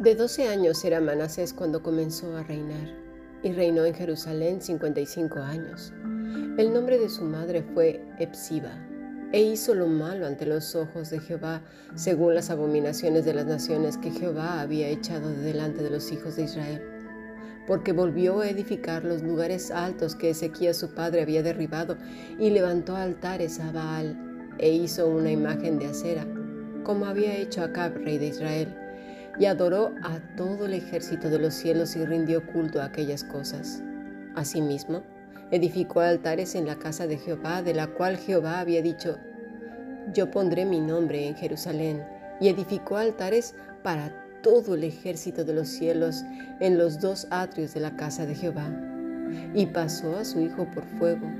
De 12 años era Manasés cuando comenzó a reinar, y reinó en Jerusalén 55 años. El nombre de su madre fue Epsiba, e hizo lo malo ante los ojos de Jehová, según las abominaciones de las naciones que Jehová había echado de delante de los hijos de Israel. Porque volvió a edificar los lugares altos que Ezequías su padre había derribado, y levantó altares a Baal, e hizo una imagen de acera, como había hecho Acab, rey de Israel y adoró a todo el ejército de los cielos y rindió culto a aquellas cosas. Asimismo, edificó altares en la casa de Jehová, de la cual Jehová había dicho, yo pondré mi nombre en Jerusalén, y edificó altares para todo el ejército de los cielos en los dos atrios de la casa de Jehová. Y pasó a su hijo por fuego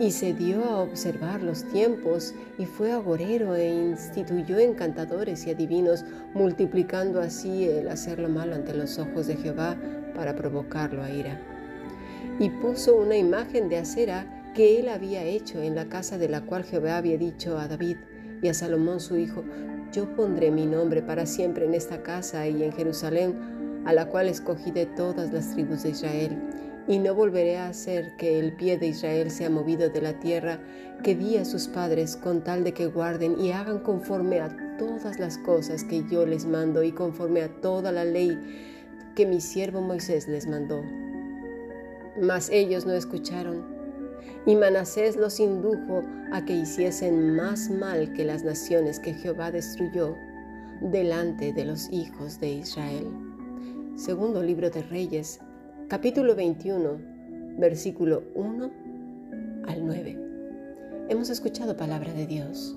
y se dio a observar los tiempos y fue agorero e instituyó encantadores y adivinos, multiplicando así el hacer lo malo ante los ojos de Jehová para provocarlo a ira. Y puso una imagen de acera que él había hecho en la casa de la cual Jehová había dicho a David y a Salomón su hijo, yo pondré mi nombre para siempre en esta casa y en Jerusalén, a la cual escogí de todas las tribus de Israel y no volveré a hacer que el pie de Israel sea movido de la tierra que di a sus padres con tal de que guarden y hagan conforme a todas las cosas que yo les mando y conforme a toda la ley que mi siervo Moisés les mandó. Mas ellos no escucharon, y Manasés los indujo a que hiciesen más mal que las naciones que Jehová destruyó delante de los hijos de Israel. Segundo libro de Reyes, capítulo 21, versículo 1 al 9. Hemos escuchado palabra de Dios.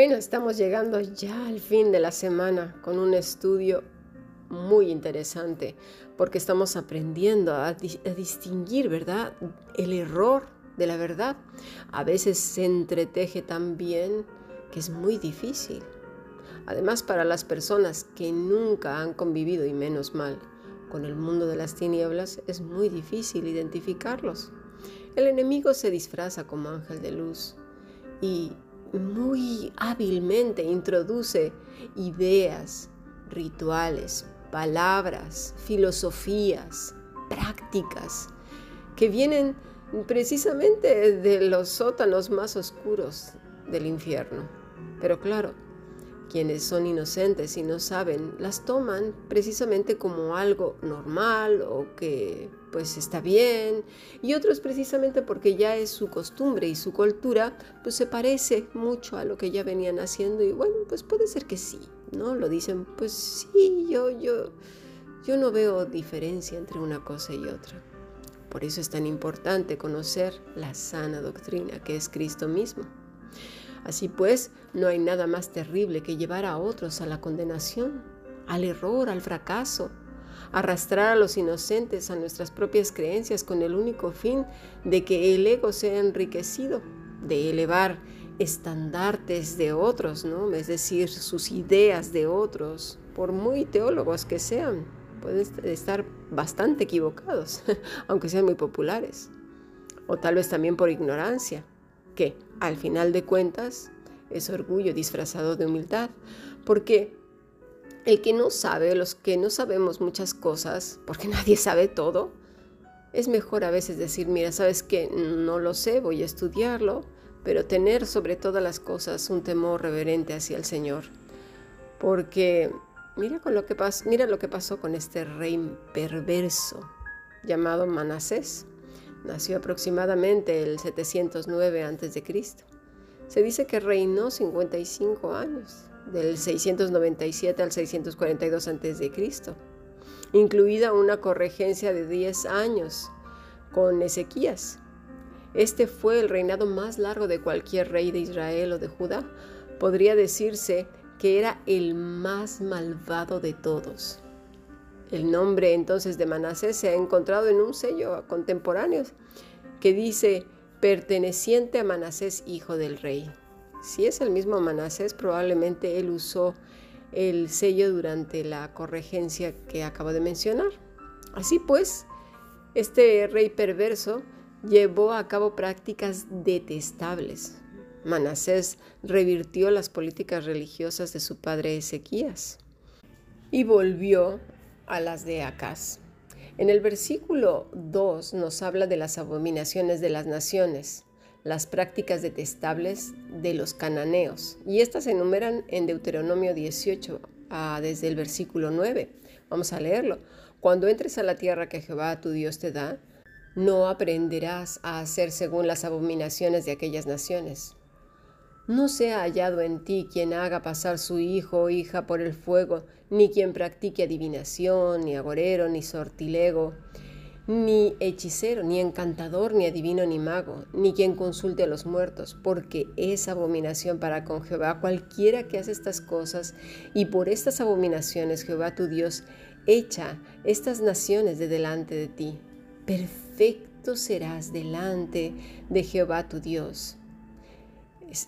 Bueno, estamos llegando ya al fin de la semana con un estudio muy interesante porque estamos aprendiendo a, distinguir, ¿verdad? El error de la verdad. A veces se entreteje tan bien que es muy difícil. Además, para las personas que nunca han convivido, y menos mal, con el mundo de las tinieblas, es muy difícil identificarlos. El enemigo se disfraza como ángel de luz y muy hábilmente introduce ideas, rituales, palabras, filosofías, prácticas que vienen precisamente de los sótanos más oscuros del infierno. Pero claro, quienes son inocentes y no saben, las toman precisamente como algo normal o que pues está bien, y otros precisamente porque ya es su costumbre y su cultura, pues se parece mucho a lo que ya venían haciendo y bueno, pues puede ser que sí, ¿no? Lo dicen, pues sí, yo, yo, yo no veo diferencia entre una cosa y otra. Por eso es tan importante conocer la sana doctrina que es Cristo mismo. Así pues, no hay nada más terrible que llevar a otros a la condenación, al error, al fracaso, arrastrar a los inocentes a nuestras propias creencias con el único fin de que el ego sea enriquecido, de elevar estandartes de otros, ¿no? Es decir, sus ideas de otros, por muy teólogos que sean, pueden estar bastante equivocados, aunque sean muy populares, o tal vez también por ignorancia que al final de cuentas es orgullo disfrazado de humildad, porque el que no sabe, los que no sabemos muchas cosas, porque nadie sabe todo, es mejor a veces decir, mira, sabes que no lo sé, voy a estudiarlo, pero tener sobre todas las cosas un temor reverente hacia el Señor. Porque mira, con lo que mira lo que pasó con este rey perverso llamado Manasés. Nació aproximadamente el 709 a.C. Se dice que reinó 55 años, del 697 al 642 a.C., incluida una corregencia de 10 años con Ezequías. Este fue el reinado más largo de cualquier rey de Israel o de Judá. Podría decirse que era el más malvado de todos. El nombre entonces de Manasés se ha encontrado en un sello contemporáneo que dice perteneciente a Manasés, hijo del rey. Si es el mismo Manasés, probablemente él usó el sello durante la corregencia que acabo de mencionar. Así pues, este rey perverso llevó a cabo prácticas detestables. Manasés revirtió las políticas religiosas de su padre Ezequías y volvió a las de Acaz. En el versículo 2 nos habla de las abominaciones de las naciones, las prácticas detestables de los cananeos, y estas se enumeran en Deuteronomio 18 ah, desde el versículo 9. Vamos a leerlo. Cuando entres a la tierra que Jehová tu Dios te da, no aprenderás a hacer según las abominaciones de aquellas naciones. No sea hallado en ti quien haga pasar su hijo o hija por el fuego, ni quien practique adivinación, ni agorero, ni sortilego, ni hechicero, ni encantador, ni adivino, ni mago, ni quien consulte a los muertos, porque es abominación para con Jehová cualquiera que hace estas cosas, y por estas abominaciones Jehová tu Dios echa estas naciones de delante de ti. Perfecto serás delante de Jehová tu Dios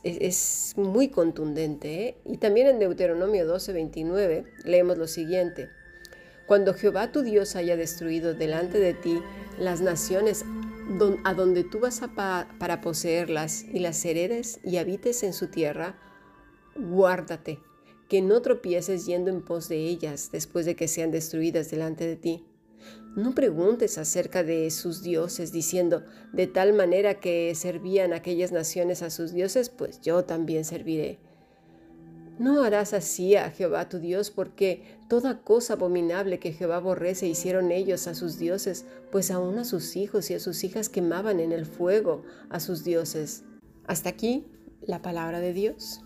es, muy contundente. ¿eh? Y también en Deuteronomio 12, 29 leemos lo siguiente. Cuando Jehová tu Dios haya destruido delante de ti las naciones a donde tú vas a para poseerlas y las heredes y habites en su tierra, guárdate, que no tropieces yendo en pos de ellas después de que sean destruidas delante de ti no preguntes acerca de sus dioses, diciendo, de tal manera que servían aquellas naciones a sus dioses, pues yo también serviré. No harás así a Jehová tu Dios, porque toda cosa abominable que Jehová aborrece hicieron ellos a sus dioses, pues aún a sus hijos y a sus hijas quemaban en el fuego a sus dioses. Hasta aquí la palabra de Dios.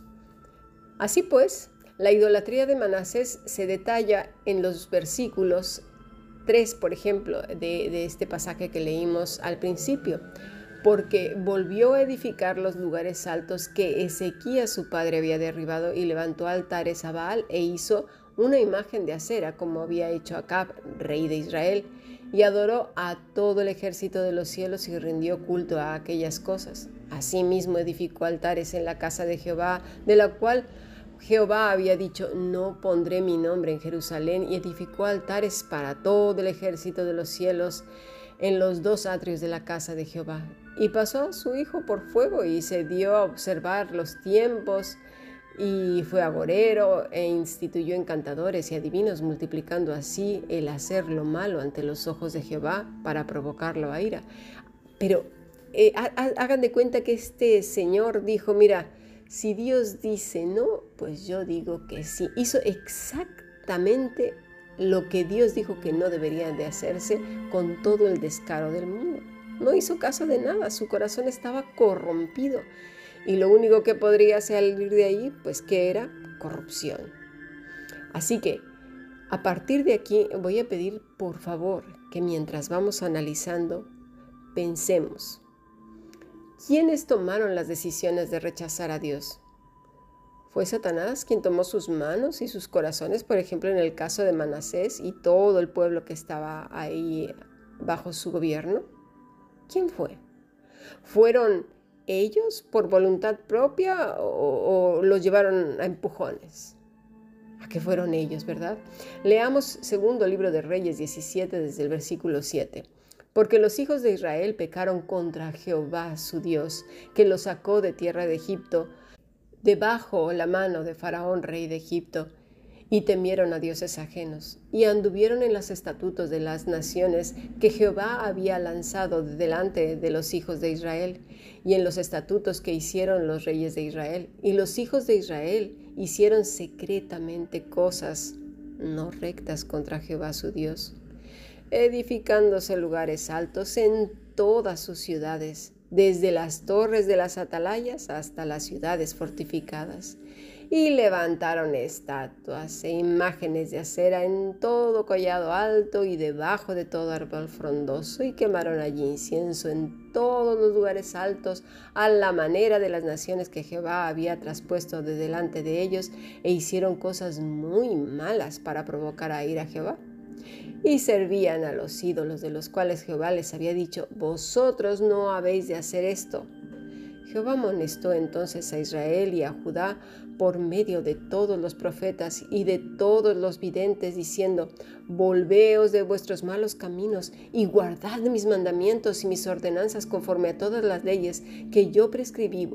Así pues, la idolatría de Manasés se detalla en los versículos 3, por ejemplo, de, este pasaje que leímos al principio, porque volvió a edificar los lugares altos que Ezequías su padre había derribado y levantó altares a Baal e hizo una imagen de acera como había hecho Acab, rey de Israel, y adoró a todo el ejército de los cielos y rindió culto a aquellas cosas. Asimismo edificó altares en la casa de Jehová, de la cual Jehová había dicho, no pondré mi nombre en Jerusalén y edificó altares para todo el ejército de los cielos en los dos atrios de la casa de Jehová. Y pasó su hijo por fuego y se dio a observar los tiempos y fue agorero e instituyó encantadores y adivinos, multiplicando así el hacer lo malo ante los ojos de Jehová para provocarlo a ira. Pero eh, hagan de cuenta que este señor dijo, mira, si Dios dice no, pues yo digo que sí. Hizo exactamente lo que Dios dijo que no debería de hacerse con todo el descaro del mundo. No hizo caso de nada, su corazón estaba corrompido. Y lo único que podría salir de ahí, pues que era corrupción. Así que, a partir de aquí, voy a pedir por favor que mientras vamos analizando, pensemos ¿Quiénes tomaron las decisiones de rechazar a Dios? ¿Fue Satanás quien tomó sus manos y sus corazones, por ejemplo, en el caso de Manasés y todo el pueblo que estaba ahí bajo su gobierno? ¿Quién fue? ¿Fueron ellos por voluntad propia o, los llevaron a empujones? ¿A qué fueron ellos, verdad? Leamos segundo libro de Reyes 17 desde el versículo 7 porque los hijos de Israel pecaron contra Jehová su Dios, que los sacó de tierra de Egipto, debajo la mano de Faraón, rey de Egipto, y temieron a dioses ajenos, y anduvieron en los estatutos de las naciones que Jehová había lanzado delante de los hijos de Israel, y en los estatutos que hicieron los reyes de Israel. Y los hijos de Israel hicieron secretamente cosas no rectas contra Jehová su Dios, edificándose lugares altos en todas sus ciudades, desde las torres de las atalayas hasta las ciudades fortificadas y levantaron estatuas e imágenes de acera en todo collado alto y debajo de todo árbol frondoso y quemaron allí incienso en todos los lugares altos a la manera de las naciones que Jehová había traspuesto de delante de ellos e hicieron cosas muy malas para provocar a ir a Jehová. Y servían a los ídolos de los cuales Jehová les había dicho, vosotros no habéis de hacer esto Jehová amonestó entonces a Israel y a Judá por medio de todos los profetas y de todos los videntes, diciendo, Volveos de vuestros malos caminos y guardad mis mandamientos y mis ordenanzas conforme a todas las leyes que yo prescribí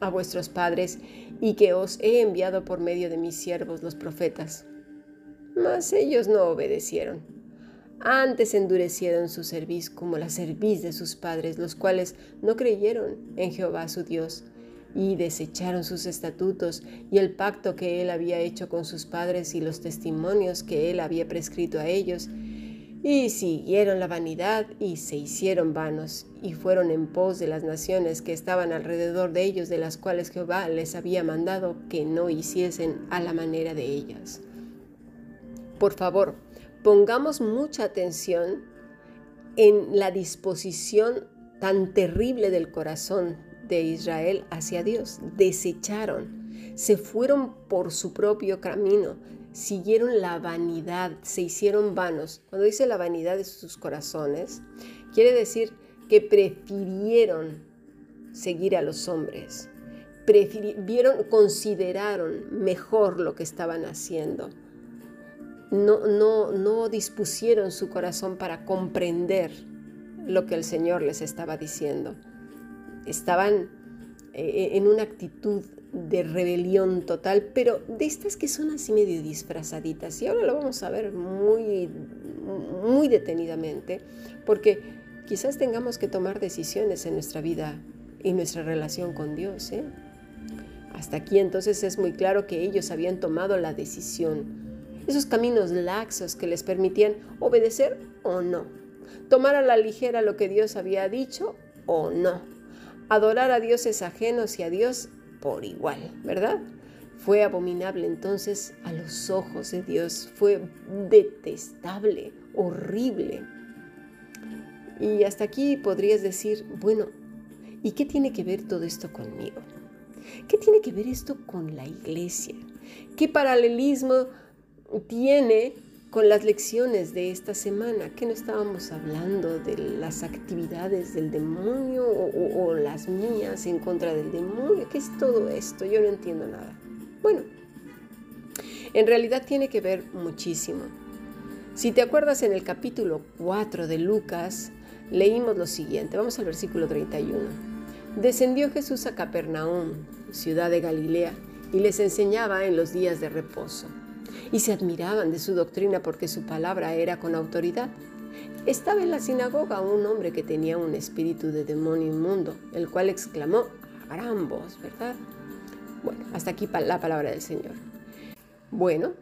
a vuestros padres y que os he enviado por medio de mis siervos los profetas. Mas ellos no obedecieron antes endurecieron su cerviz como la cerviz de sus padres, los cuales no creyeron en Jehová su Dios, y desecharon sus estatutos y el pacto que él había hecho con sus padres y los testimonios que él había prescrito a ellos, y siguieron la vanidad y se hicieron vanos, y fueron en pos de las naciones que estaban alrededor de ellos, de las cuales Jehová les había mandado que no hiciesen a la manera de ellas. Por favor, pongamos mucha atención en la disposición tan terrible del corazón de Israel hacia Dios. Desecharon, se fueron por su propio camino, siguieron la vanidad, se hicieron vanos. Cuando dice la vanidad de sus corazones, quiere decir que prefirieron seguir a los hombres, prefirieron, consideraron mejor lo que estaban haciendo no, no, no dispusieron su corazón para comprender lo que el Señor les estaba diciendo. Estaban eh, en una actitud de rebelión total, pero de estas que son así medio disfrazaditas. Y ahora lo vamos a ver muy, muy detenidamente, porque quizás tengamos que tomar decisiones en nuestra vida y nuestra relación con Dios. ¿eh? Hasta aquí entonces es muy claro que ellos habían tomado la decisión esos caminos laxos que les permitían obedecer o no, tomar a la ligera lo que Dios había dicho o no, adorar a dioses ajenos y a Dios por igual, ¿verdad? Fue abominable entonces a los ojos de Dios, fue detestable, horrible. Y hasta aquí podrías decir, bueno, ¿y qué tiene que ver todo esto conmigo? ¿Qué tiene que ver esto con la iglesia? ¿Qué paralelismo tiene con las lecciones de esta semana, que no estábamos hablando de las actividades del demonio o, las mías en contra del demonio, ¿qué es todo esto? Yo no entiendo nada. Bueno, en realidad tiene que ver muchísimo. Si te acuerdas en el capítulo 4 de Lucas, leímos lo siguiente, vamos al versículo 31. Descendió Jesús a Capernaum, ciudad de Galilea, y les enseñaba en los días de reposo y se admiraban de su doctrina porque su palabra era con autoridad. Estaba en la sinagoga un hombre que tenía un espíritu de demonio inmundo, el cual exclamó a gran voz, ¿verdad? Bueno, hasta aquí la palabra del Señor. Bueno,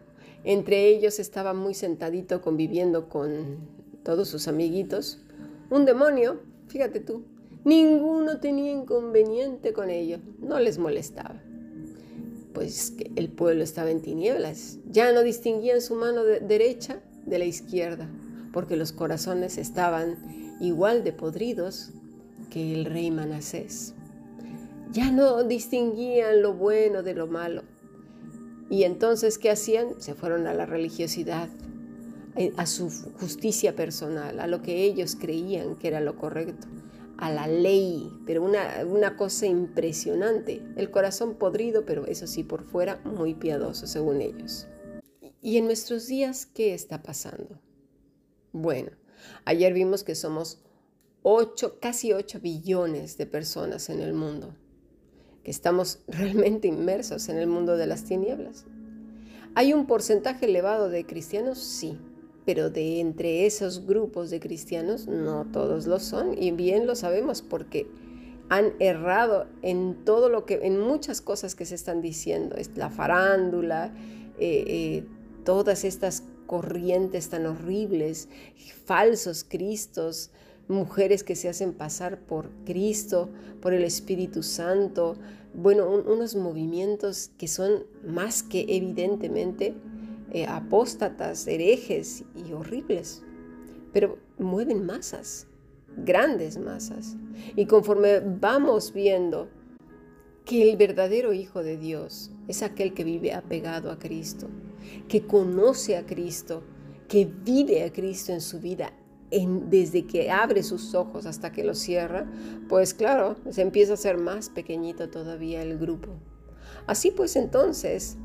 entre ellos estaba muy sentadito conviviendo con todos sus amiguitos. Un demonio, fíjate tú, ninguno tenía inconveniente con ello, no les molestaba pues que el pueblo estaba en tinieblas. Ya no distinguían su mano derecha de la izquierda, porque los corazones estaban igual de podridos que el rey Manasés. Ya no distinguían lo bueno de lo malo. Y entonces, ¿qué hacían? Se fueron a la religiosidad, eh, a su justicia personal, a lo que ellos creían que era lo correcto a la ley, pero una, una, cosa impresionante. El corazón podrido, pero eso sí, por fuera muy piadoso, según ellos. ¿Y en nuestros días qué está pasando? Bueno, ayer vimos que somos 8, casi 8 billones de personas en el mundo, que estamos realmente inmersos en el mundo de las tinieblas. ¿Hay un porcentaje elevado de cristianos? Sí, pero de entre esos grupos de cristianos no todos lo son y bien lo sabemos porque han errado en todo lo que, en muchas cosas que se están diciendo, es la farándula, eh, eh, todas estas corrientes tan horribles, falsos cristos, mujeres que se hacen pasar por Cristo, por el Espíritu Santo, bueno, unos movimientos que son más que evidentemente eh, apóstatas, herejes y horribles, pero mueven masas, grandes masas. Y conforme vamos viendo que el verdadero Hijo de Dios es aquel que vive apegado a Cristo, que conoce a Cristo, que vive a Cristo en su vida, desde que abre sus ojos hasta que los cierra, pues claro, se empieza a hacer más pequeñito todavía el grupo. Así pues entonces,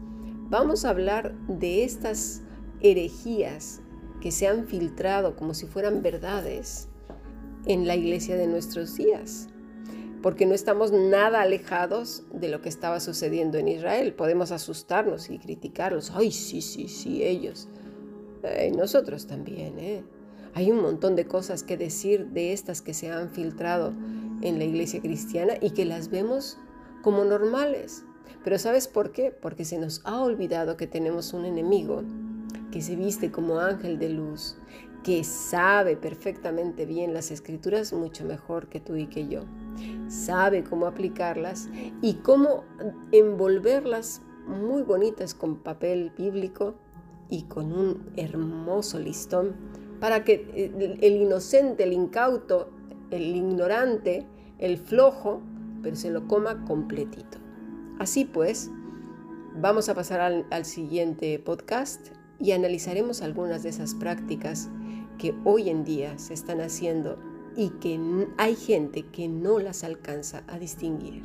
vamos a hablar de estas herejías que se han filtrado como si fueran verdades en la iglesia de nuestros días, porque no estamos nada alejados de lo que estaba sucediendo en Israel. Podemos asustarnos y criticarlos. Ay, sí, sí, sí, ellos. nosotros también, ¿eh? Hay un montón de cosas que decir de estas que se han filtrado en la iglesia cristiana y que las vemos como normales. Pero ¿sabes por qué? Porque se nos ha olvidado que tenemos un enemigo que se viste como ángel de luz, que sabe perfectamente bien las escrituras mucho mejor que tú y que yo. Sabe cómo aplicarlas y cómo envolverlas muy bonitas con papel bíblico y con un hermoso listón para que eh, el inocente, el incauto, el ignorante, el flojo, pero se lo coma completito. Así pues, vamos a pasar al, siguiente podcast y analizaremos algunas de esas prácticas que hoy en día se están haciendo y que hay gente que no las alcanza a distinguir.